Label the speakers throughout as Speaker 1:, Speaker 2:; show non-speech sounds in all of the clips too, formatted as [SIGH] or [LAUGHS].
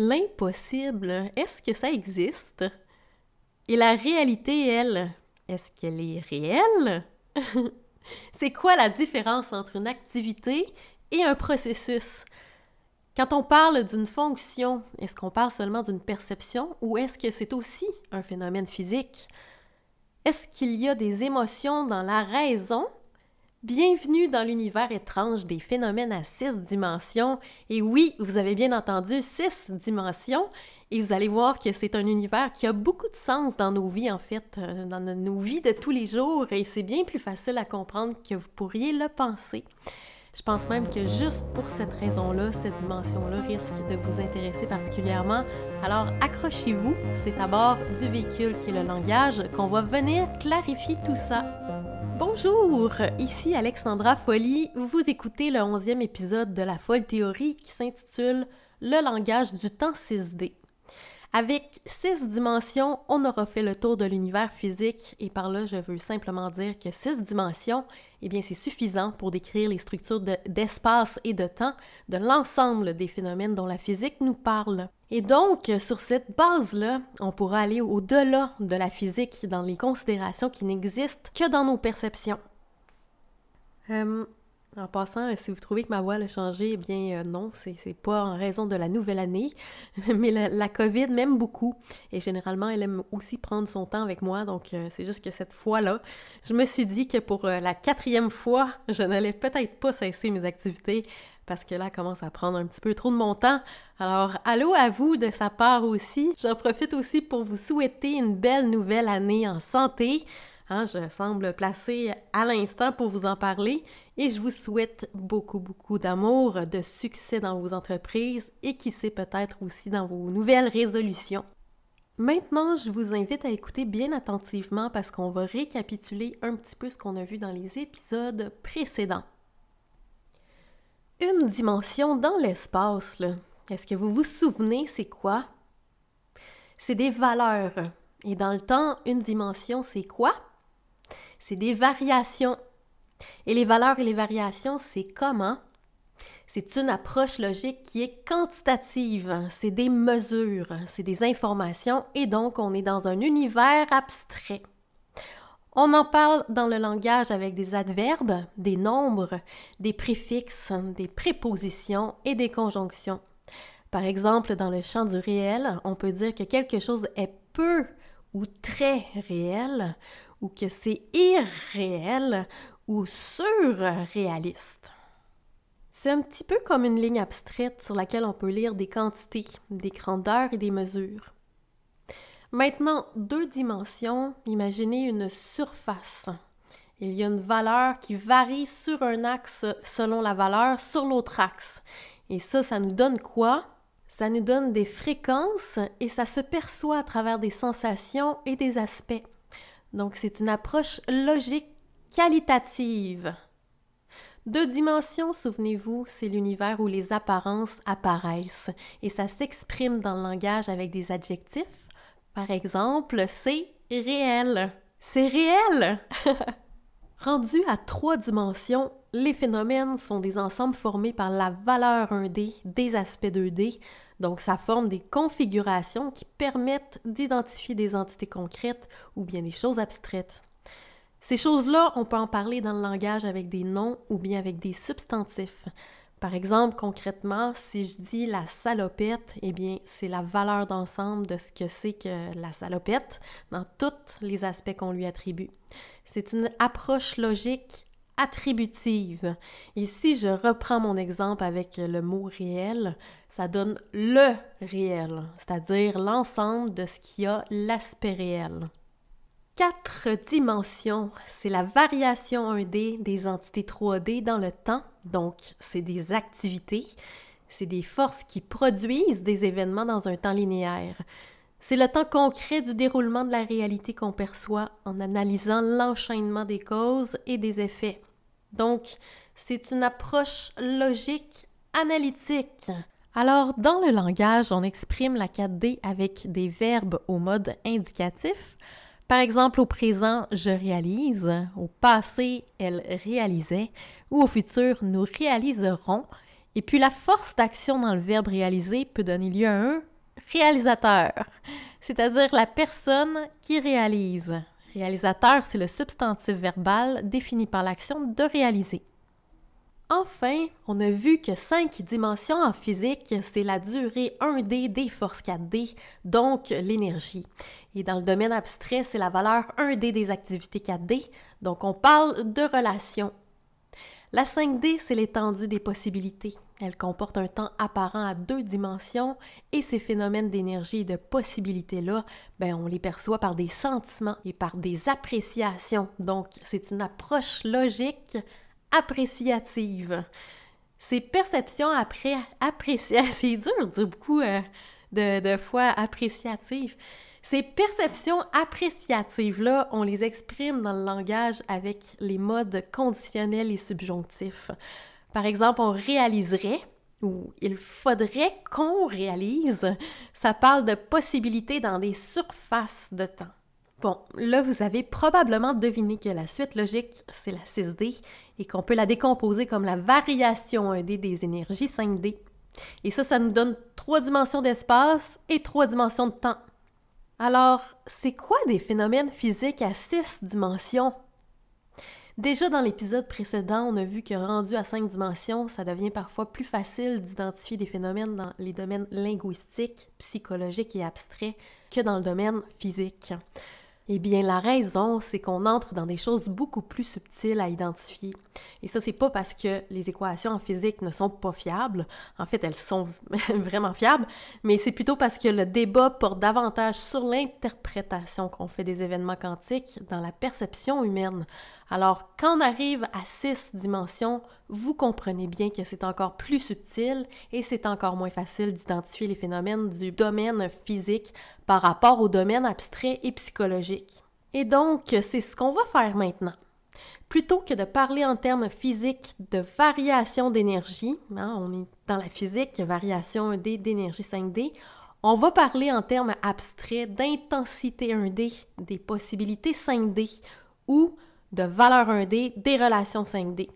Speaker 1: L'impossible, est-ce que ça existe? Et la réalité, elle, est-ce qu'elle est réelle? [LAUGHS] c'est quoi la différence entre une activité et un processus? Quand on parle d'une fonction, est-ce qu'on parle seulement d'une perception ou est-ce que c'est aussi un phénomène physique? Est-ce qu'il y a des émotions dans la raison Bienvenue dans l'univers étrange des phénomènes à six dimensions. Et oui, vous avez bien entendu six dimensions. Et vous allez voir que c'est un univers qui a beaucoup de sens dans nos vies, en fait, euh, dans nos vies de tous les jours. Et c'est bien plus facile à comprendre que vous pourriez le penser. Je pense même que juste pour cette raison-là, cette dimension-là risque de vous intéresser particulièrement. Alors accrochez-vous, c'est à bord du véhicule qui est le langage qu'on va venir clarifier tout ça. Bonjour, ici Alexandra Folly. Vous écoutez le onzième épisode de la folle théorie qui s'intitule Le langage du temps 6D. Avec six dimensions, on aura fait le tour de l'univers physique et par là, je veux simplement dire que six dimensions, eh bien, c'est suffisant pour décrire les structures d'espace et de temps de l'ensemble des phénomènes dont la physique nous parle. Et donc, sur cette base-là, on pourra aller au-delà de la physique dans les considérations qui n'existent que dans nos perceptions. Euh, en passant, si vous trouvez que ma voix a changé, eh bien euh, non, c'est, pas en raison de la nouvelle année, [LAUGHS] mais la, COVID m'aime beaucoup et généralement elle aime aussi prendre son temps avec moi, donc euh, c'est juste que cette fois-là, je me suis dit que pour la quatrième fois, je n'allais peut-être pas cesser mes activités parce que là, commence à prendre un petit peu trop de mon temps. Alors, allô à vous de sa part aussi. J'en profite aussi pour vous souhaiter une belle nouvelle année en santé. Hein, je semble placée à l'instant pour vous en parler et je vous souhaite beaucoup, beaucoup d'amour, de succès dans vos entreprises et qui sait peut-être aussi dans vos nouvelles résolutions. Maintenant, je vous invite à écouter bien attentivement parce qu'on va récapituler un petit peu ce qu'on a vu dans les épisodes précédents une dimension dans l'espace. Est-ce que vous vous souvenez, c'est quoi? C'est des valeurs. Et dans le temps, une dimension, c'est quoi? C'est des variations. Et les valeurs et les variations, c'est comment? C'est une approche logique qui est quantitative, c'est des mesures, c'est des informations, et donc on est dans un univers abstrait. On en parle dans le langage avec des adverbes, des nombres, des préfixes, des prépositions et des conjonctions. Par exemple, dans le champ du réel, on peut dire que quelque chose est peu ou très réel, ou que c'est irréel ou surréaliste. C'est un petit peu comme une ligne abstraite sur laquelle on peut lire des quantités, des grandeurs et des mesures. Maintenant, deux dimensions, imaginez une surface. Il y a une valeur qui varie sur un axe selon la valeur sur l'autre axe. Et ça, ça nous donne quoi? Ça nous donne des fréquences et ça se perçoit à travers des sensations et des aspects. Donc, c'est une approche logique qualitative. Deux dimensions, souvenez-vous, c'est l'univers où les apparences apparaissent et ça s'exprime dans le langage avec des adjectifs par exemple, c'est réel. C'est réel! [LAUGHS] Rendu à trois dimensions, les phénomènes sont des ensembles formés par la valeur 1D des aspects 2D, donc ça forme des configurations qui permettent d'identifier des entités concrètes ou bien des choses abstraites. Ces choses-là, on peut en parler dans le langage avec des noms ou bien avec des substantifs. Par exemple, concrètement, si je dis la salopette, eh bien, c'est la valeur d'ensemble de ce que c'est que la salopette dans tous les aspects qu'on lui attribue. C'est une approche logique attributive. Et si je reprends mon exemple avec le mot réel, ça donne le réel, c'est-à-dire l'ensemble de ce qui a l'aspect réel quatre dimensions. C'est la variation 1D des entités 3D dans le temps. Donc, c'est des activités, c'est des forces qui produisent des événements dans un temps linéaire. C'est le temps concret du déroulement de la réalité qu'on perçoit en analysant l'enchaînement des causes et des effets. Donc, c'est une approche logique analytique. Alors, dans le langage, on exprime la 4D avec des verbes au mode indicatif, par exemple, au présent, je réalise, au passé, elle réalisait, ou au futur, nous réaliserons. Et puis la force d'action dans le verbe réaliser peut donner lieu à un réalisateur, c'est-à-dire la personne qui réalise. Réalisateur, c'est le substantif verbal défini par l'action de réaliser. Enfin, on a vu que cinq dimensions en physique, c'est la durée 1D des forces 4D, donc l'énergie. Et dans le domaine abstrait, c'est la valeur 1D des activités 4D, donc on parle de relations. La 5D, c'est l'étendue des possibilités. Elle comporte un temps apparent à deux dimensions et ces phénomènes d'énergie et de possibilités-là, ben, on les perçoit par des sentiments et par des appréciations. Donc, c'est une approche logique appréciative. Ces perceptions après appréciatives, [LAUGHS] c'est dur de dire beaucoup euh, de, de fois appréciatives. Ces perceptions appréciatives-là, on les exprime dans le langage avec les modes conditionnels et subjonctifs. Par exemple, on réaliserait ou il faudrait qu'on réalise. Ça parle de possibilités dans des surfaces de temps. Bon, là, vous avez probablement deviné que la suite logique, c'est la 6D et qu'on peut la décomposer comme la variation 1D des énergies 5D. Et ça, ça nous donne trois dimensions d'espace et trois dimensions de temps. Alors, c'est quoi des phénomènes physiques à six dimensions? Déjà dans l'épisode précédent, on a vu que rendu à cinq dimensions, ça devient parfois plus facile d'identifier des phénomènes dans les domaines linguistiques, psychologiques et abstraits que dans le domaine physique. Eh bien, la raison, c'est qu'on entre dans des choses beaucoup plus subtiles à identifier. Et ça, c'est pas parce que les équations en physique ne sont pas fiables. En fait, elles sont [LAUGHS] vraiment fiables, mais c'est plutôt parce que le débat porte davantage sur l'interprétation qu'on fait des événements quantiques dans la perception humaine. Alors, quand on arrive à six dimensions, vous comprenez bien que c'est encore plus subtil et c'est encore moins facile d'identifier les phénomènes du domaine physique par rapport au domaine abstrait et psychologique. Et donc, c'est ce qu'on va faire maintenant. Plutôt que de parler en termes physiques de variation d'énergie, hein, on est dans la physique, variation 1D d'énergie 5D, on va parler en termes abstraits d'intensité 1D, des possibilités 5D ou de valeur 1D des relations 5D.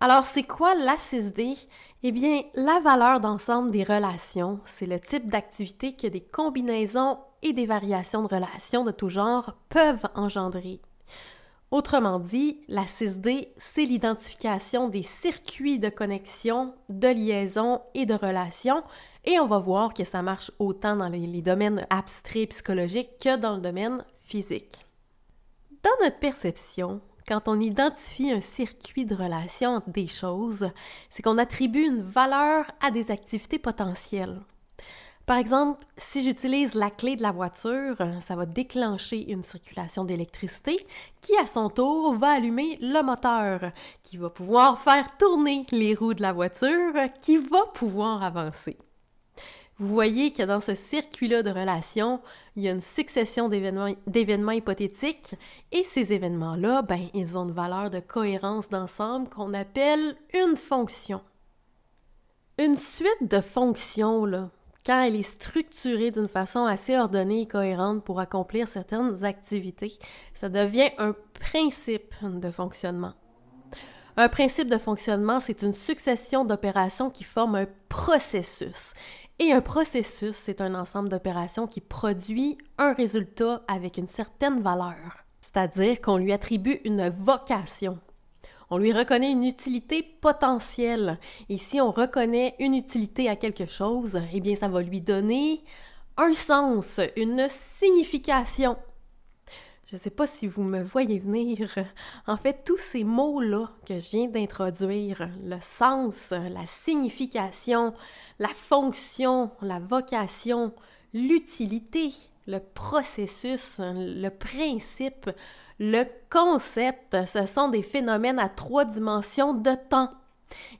Speaker 1: Alors, c'est quoi la 6D? Eh bien, la valeur d'ensemble des relations, c'est le type d'activité que des combinaisons et des variations de relations de tout genre peuvent engendrer. Autrement dit, la 6D, c'est l'identification des circuits de connexion, de liaison et de relations, et on va voir que ça marche autant dans les domaines abstraits psychologiques que dans le domaine physique. Dans notre perception, quand on identifie un circuit de relation des choses, c'est qu'on attribue une valeur à des activités potentielles. Par exemple, si j'utilise la clé de la voiture, ça va déclencher une circulation d'électricité qui, à son tour, va allumer le moteur, qui va pouvoir faire tourner les roues de la voiture, qui va pouvoir avancer. Vous voyez que dans ce circuit-là de relations, il y a une succession d'événements hypothétiques et ces événements-là, ben, ils ont une valeur de cohérence d'ensemble qu'on appelle une fonction. Une suite de fonctions, là, quand elle est structurée d'une façon assez ordonnée et cohérente pour accomplir certaines activités, ça devient un principe de fonctionnement. Un principe de fonctionnement, c'est une succession d'opérations qui forment un processus. Et un processus, c'est un ensemble d'opérations qui produit un résultat avec une certaine valeur, c'est-à-dire qu'on lui attribue une vocation. On lui reconnaît une utilité potentielle. Et si on reconnaît une utilité à quelque chose, eh bien, ça va lui donner un sens, une signification. Je ne sais pas si vous me voyez venir. En fait, tous ces mots-là que je viens d'introduire, le sens, la signification, la fonction, la vocation, l'utilité, le processus, le principe, le concept, ce sont des phénomènes à trois dimensions de temps.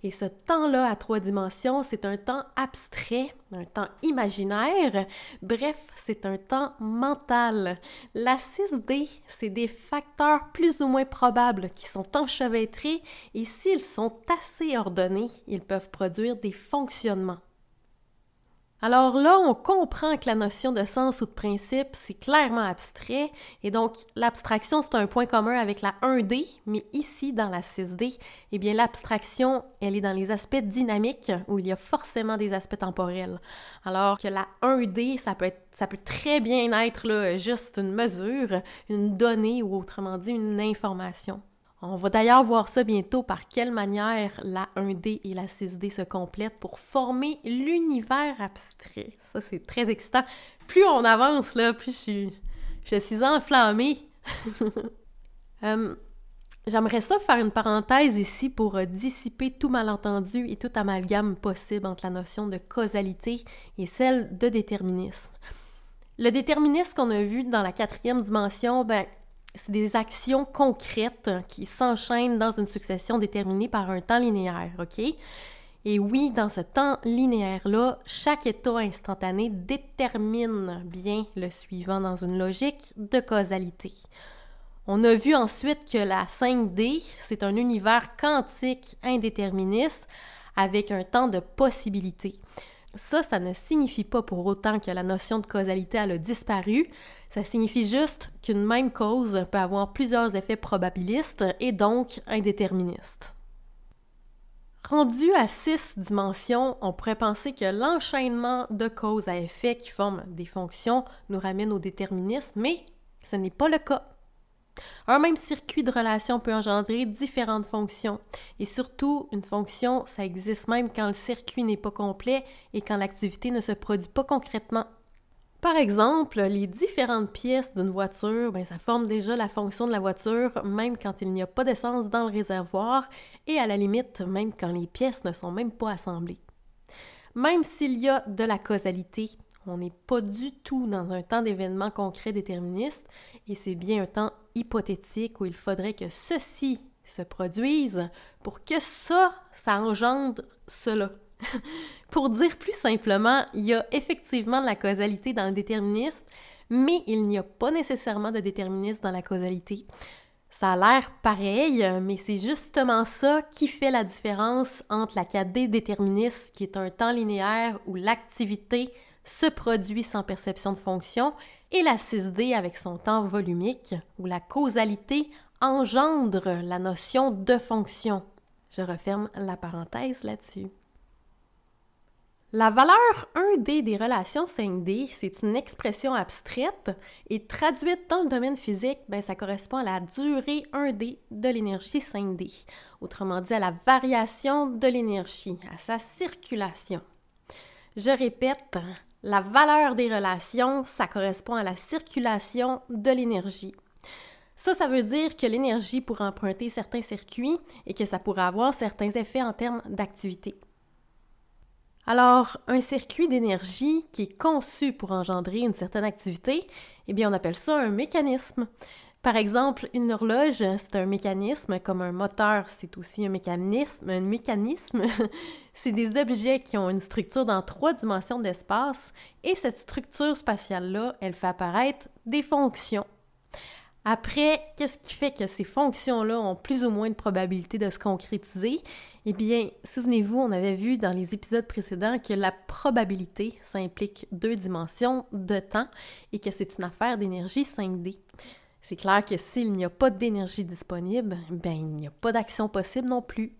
Speaker 1: Et ce temps-là à trois dimensions, c'est un temps abstrait, un temps imaginaire, bref, c'est un temps mental. La 6D, c'est des facteurs plus ou moins probables qui sont enchevêtrés et s'ils sont assez ordonnés, ils peuvent produire des fonctionnements. Alors là, on comprend que la notion de sens ou de principe, c'est clairement abstrait, et donc l'abstraction, c'est un point commun avec la 1D, mais ici, dans la 6D, eh bien l'abstraction, elle est dans les aspects dynamiques, où il y a forcément des aspects temporels. Alors que la 1D, ça peut, être, ça peut très bien être là, juste une mesure, une donnée, ou autrement dit, une information. On va d'ailleurs voir ça bientôt par quelle manière la 1D et la 6D se complètent pour former l'univers abstrait. Ça, c'est très excitant. Plus on avance, là, plus je suis, je suis enflammée. [LAUGHS] Euh, j'aimerais ça faire une parenthèse ici pour euh, dissiper tout malentendu et tout amalgame possible entre la notion de causalité et celle de déterminisme. Le déterminisme qu'on a vu dans la quatrième dimension, ben, c'est des actions concrètes qui s'enchaînent dans une succession déterminée par un temps linéaire, OK? Et oui, dans ce temps linéaire-là, chaque état instantané détermine bien le suivant dans une logique de causalité. On a vu ensuite que la 5D, c'est un univers quantique indéterministe avec un temps de possibilité. Ça, ça ne signifie pas pour autant que la notion de causalité a disparu. Ça signifie juste qu'une même cause peut avoir plusieurs effets probabilistes et donc indéterministes. Rendu à six dimensions, on pourrait penser que l'enchaînement de causes à effets qui forment des fonctions nous ramène au déterminisme, mais ce n'est pas le cas. Un même circuit de relation peut engendrer différentes fonctions. Et surtout, une fonction, ça existe même quand le circuit n'est pas complet et quand l'activité ne se produit pas concrètement. Par exemple, les différentes pièces d'une voiture, ben, ça forme déjà la fonction de la voiture, même quand il n'y a pas d'essence dans le réservoir, et à la limite, même quand les pièces ne sont même pas assemblées. Même s'il y a de la causalité, on n'est pas du tout dans un temps d'événement concret déterministe, et c'est bien un temps hypothétique où il faudrait que ceci se produise pour que ça, ça engendre cela. [LAUGHS] pour dire plus simplement, il y a effectivement de la causalité dans le déterminisme, mais il n'y a pas nécessairement de déterminisme dans la causalité. Ça a l'air pareil, mais c'est justement ça qui fait la différence entre la 4D déterministe, qui est un temps linéaire où l'activité se produit sans perception de fonction, et la 6D avec son temps volumique, où la causalité engendre la notion de fonction. Je referme la parenthèse là-dessus. La valeur 1D des relations 5D, c'est une expression abstraite et traduite dans le domaine physique, ben, ça correspond à la durée 1D de l'énergie 5D, autrement dit à la variation de l'énergie, à sa circulation. Je répète, la valeur des relations, ça correspond à la circulation de l'énergie. Ça, ça veut dire que l'énergie pourrait emprunter certains circuits et que ça pourrait avoir certains effets en termes d'activité. Alors, un circuit d'énergie qui est conçu pour engendrer une certaine activité, eh bien, on appelle ça un mécanisme. Par exemple, une horloge, c'est un mécanisme, comme un moteur, c'est aussi un mécanisme. Un mécanisme, [LAUGHS] c'est des objets qui ont une structure dans trois dimensions d'espace, et cette structure spatiale-là, elle fait apparaître des fonctions. Après, qu'est-ce qui fait que ces fonctions-là ont plus ou moins de probabilité de se concrétiser? Eh bien, souvenez-vous, on avait vu dans les épisodes précédents que la probabilité, ça implique deux dimensions de temps et que c'est une affaire d'énergie 5D. C'est clair que s'il n'y a pas d'énergie disponible, ben il n'y a pas d'action possible non plus.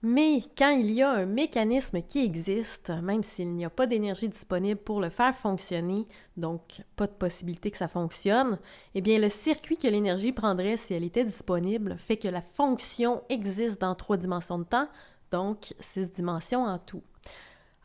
Speaker 1: Mais quand il y a un mécanisme qui existe, même s'il n'y a pas d'énergie disponible pour le faire fonctionner, donc pas de possibilité que ça fonctionne, eh bien le circuit que l'énergie prendrait si elle était disponible fait que la fonction existe dans trois dimensions de temps, donc six dimensions en tout.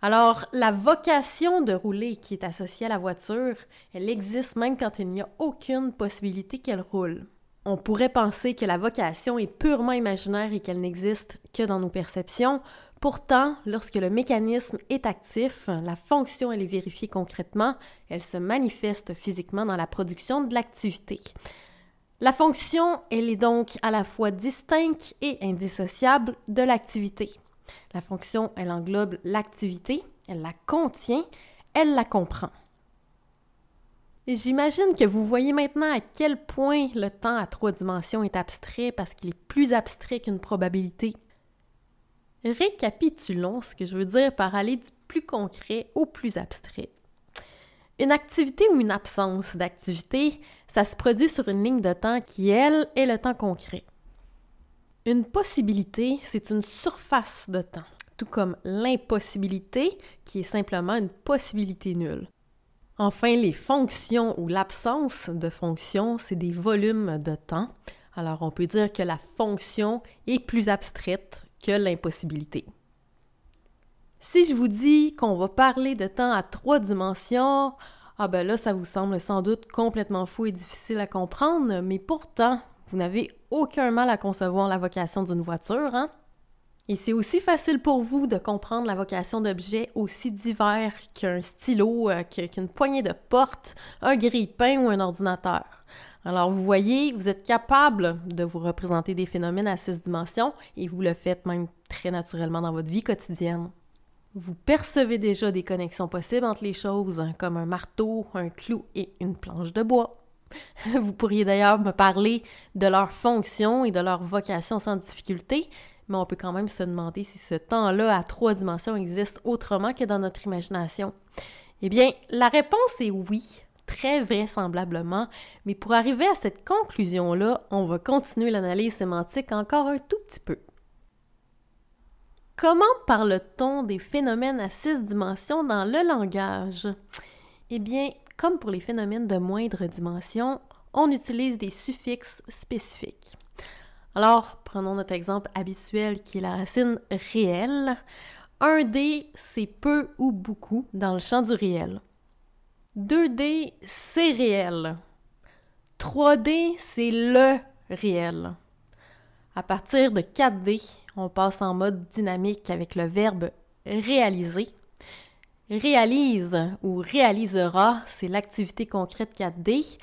Speaker 1: Alors, la vocation de rouler qui est associée à la voiture, elle existe même quand il n'y a aucune possibilité qu'elle roule. On pourrait penser que la vocation est purement imaginaire et qu'elle n'existe que dans nos perceptions. Pourtant, lorsque le mécanisme est actif, la fonction elle est vérifiée concrètement, elle se manifeste physiquement dans la production de l'activité. La fonction, elle est donc à la fois distincte et indissociable de l'activité. La fonction, elle englobe l'activité, elle la contient, elle la comprend. J'imagine que vous voyez maintenant à quel point le temps à trois dimensions est abstrait parce qu'il est plus abstrait qu'une probabilité. Récapitulons ce que je veux dire par aller du plus concret au plus abstrait. Une activité ou une absence d'activité, ça se produit sur une ligne de temps qui, elle, est le temps concret. Une possibilité, c'est une surface de temps, tout comme l'impossibilité, qui est simplement une possibilité nulle. Enfin, les fonctions ou l'absence de fonctions, c'est des volumes de temps. Alors, on peut dire que la fonction est plus abstraite que l'impossibilité. Si je vous dis qu'on va parler de temps à trois dimensions, ah ben là, ça vous semble sans doute complètement fou et difficile à comprendre, mais pourtant, vous n'avez aucun mal à concevoir la vocation d'une voiture, hein? Et c'est aussi facile pour vous de comprendre la vocation d'objets aussi divers qu'un stylo, euh, qu'une poignée de porte, un grille-pain ou un ordinateur. Alors vous voyez, vous êtes capable de vous représenter des phénomènes à six dimensions et vous le faites même très naturellement dans votre vie quotidienne. Vous percevez déjà des connexions possibles entre les choses, comme un marteau, un clou et une planche de bois. [LAUGHS] Vous pourriez d'ailleurs me parler de leur fonction et de leur vocation sans difficulté, mais on peut quand même se demander si ce temps-là à trois dimensions existe autrement que dans notre imagination. Eh bien, la réponse est oui, très vraisemblablement, mais pour arriver à cette conclusion-là, on va continuer l'analyse sémantique encore un tout petit peu. Comment parle-t-on des phénomènes à six dimensions dans le langage? Eh bien, comme pour les phénomènes de moindre dimension, on utilise des suffixes spécifiques. Alors, prenons notre exemple habituel qui est la racine réelle. Un d c'est peu ou beaucoup dans le champ du réel. 2D, c'est réel. 3D, c'est le réel. À partir de 4D, on passe en mode dynamique avec le verbe réaliser. Réalise ou réalisera, c'est l'activité concrète 4D.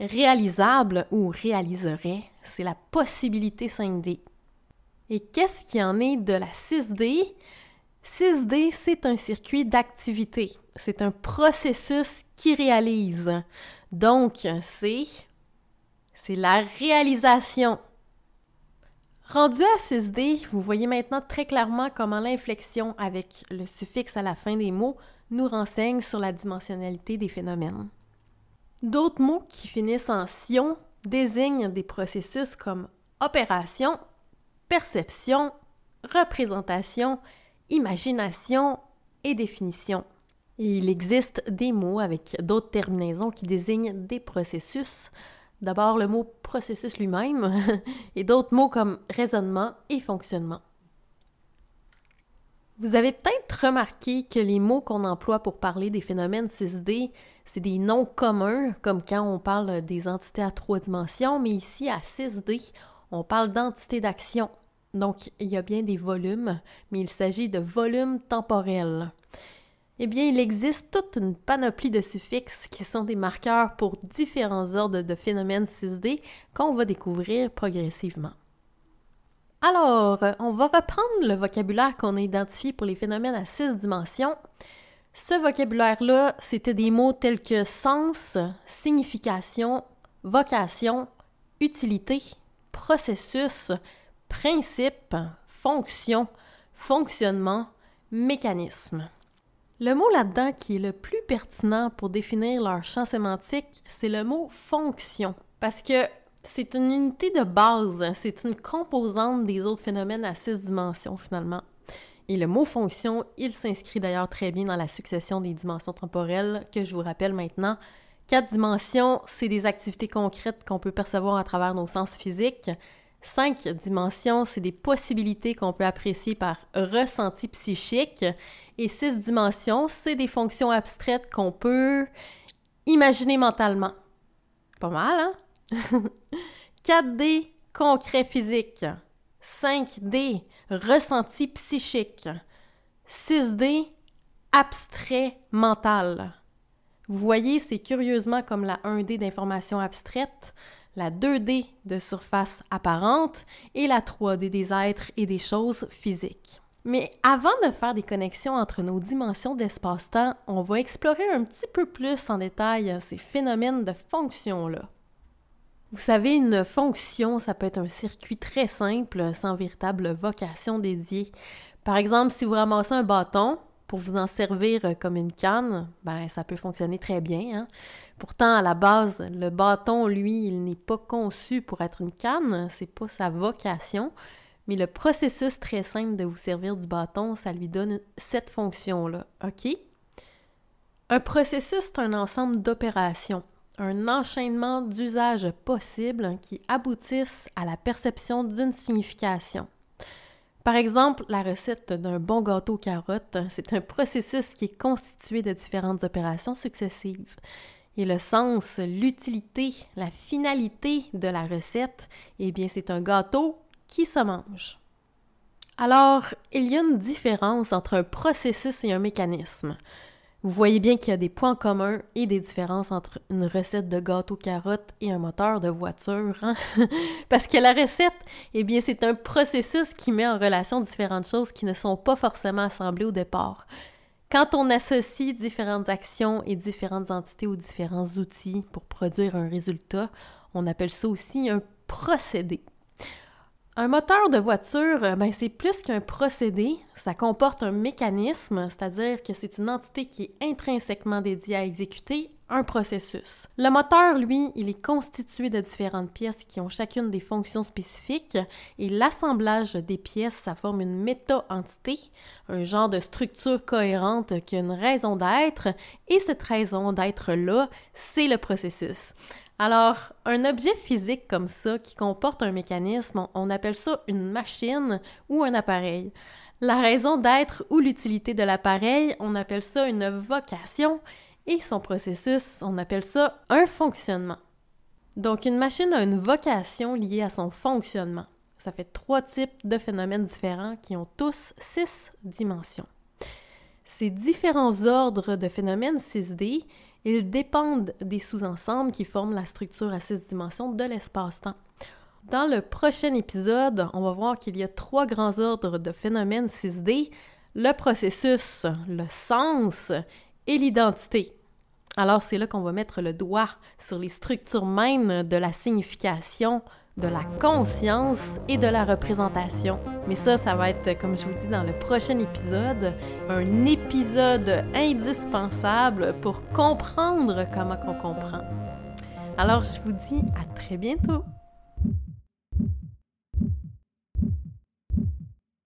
Speaker 1: Réalisable ou réaliserait, c'est la possibilité 5D. Et qu'est-ce qui en est de la 6D? 6D, c'est un circuit d'activité. C'est un processus qui réalise. Donc, c'est c'est la réalisation. Rendu à 6D, vous voyez maintenant très clairement comment l'inflexion avec le suffixe à la fin des mots nous renseigne sur la dimensionnalité des phénomènes. D'autres mots qui finissent en sion désignent des processus comme opération, perception, représentation, imagination et définition. il existe des mots avec d'autres terminaisons qui désignent des processus. D'abord le mot processus lui-même [LAUGHS] et d'autres mots comme raisonnement et fonctionnement. Vous avez peut-être remarqué que les mots qu'on emploie pour parler des phénomènes 6D, c'est des noms communs, comme quand on parle des entités à trois dimensions, mais ici à 6D, on parle d'entités d'action, donc, il y a bien des volumes, mais il s'agit de volumes temporels. Eh bien, il existe toute une panoplie de suffixes qui sont des marqueurs pour différents ordres de phénomènes 6D qu'on va découvrir progressivement. Alors, on va reprendre le vocabulaire qu'on a identifié pour les phénomènes à six dimensions. Ce vocabulaire-là, c'était des mots tels que sens, signification, vocation, utilité, processus, principe, fonction, fonctionnement, mécanisme. Le mot là-dedans qui est le plus pertinent pour définir leur champ sémantique, c'est le mot fonction, parce que c'est une unité de base, c'est une composante des autres phénomènes à six dimensions finalement. Et le mot fonction, il s'inscrit d'ailleurs très bien dans la succession des dimensions temporelles que je vous rappelle maintenant. Quatre dimensions, c'est des activités concrètes qu'on peut percevoir à travers nos sens physiques. Cinq dimensions, c'est des possibilités qu'on peut apprécier par ressenti psychique. Et six dimensions, c'est des fonctions abstraites qu'on peut imaginer mentalement. Pas mal, hein? [LAUGHS] 4D, concret physique. 5D, ressenti psychique. 6D, abstrait mental. Vous voyez, c'est curieusement comme la 1D d'information abstraite la 2D de surface apparente et la 3D des êtres et des choses physiques. Mais avant de faire des connexions entre nos dimensions d'espace-temps, on va explorer un petit peu plus en détail ces phénomènes de fonction-là. Vous savez, une fonction, ça peut être un circuit très simple, sans véritable vocation dédiée. Par exemple, si vous ramassez un bâton pour vous en servir euh, comme une canne, ben ça peut fonctionner très bien. Hein. Pourtant, à la base, le bâton, lui, il n'est pas conçu pour être une canne, c'est pas sa vocation. Mais le processus très simple de vous servir du bâton, ça lui donne cette fonction-là. OK? Un processus, c'est un ensemble d'opérations, un enchaînement d'usages possibles qui aboutissent à la perception d'une signification. Par exemple, la recette d'un bon gâteau carotte, c'est un processus qui est constitué de différentes opérations successives. Et le sens, l'utilité, la finalité de la recette, eh bien, c'est un gâteau qui se mange. Alors, il y a une différence entre un processus et un mécanisme. Vous voyez bien qu'il y a des points communs et des différences entre une recette de gâteau carotte et un moteur de voiture. Hein? [LAUGHS] Parce que la recette, eh bien, c'est un processus qui met en relation différentes choses qui ne sont pas forcément assemblées au départ. Quand on associe différentes actions et différentes entités aux différents outils pour produire un résultat, on appelle ça aussi un procédé. Un moteur de voiture, euh, ben, c'est plus qu'un procédé, ça comporte un mécanisme, c'est-à-dire que c'est une entité qui est intrinsèquement dédiée à exécuter un processus. Le moteur, lui, il est constitué de différentes pièces qui ont chacune des fonctions spécifiques et l'assemblage des pièces, ça forme une méta-entité, un genre de structure cohérente qui a une raison d'être et cette raison d'être-là, c'est le processus. Alors, un objet physique comme ça qui comporte un mécanisme, on appelle ça une machine ou un appareil. La raison d'être ou l'utilité de l'appareil, on appelle ça une vocation et son processus, on appelle ça un fonctionnement. Donc, une machine a une vocation liée à son fonctionnement. Ça fait trois types de phénomènes différents qui ont tous six dimensions. Ces différents ordres de phénomènes 6D ils dépendent des sous-ensembles qui forment la structure à six dimensions de l'espace-temps. Dans le prochain épisode, on va voir qu'il y a trois grands ordres de phénomènes 6D, le processus, le sens et l'identité. Alors c'est là qu'on va mettre le doigt sur les structures mêmes de la signification, de la conscience et de la représentation. Mais ça, ça va être, comme je vous dis dans le prochain épisode, un épisode indispensable pour comprendre comment on comprend. Alors, je vous dis à très bientôt.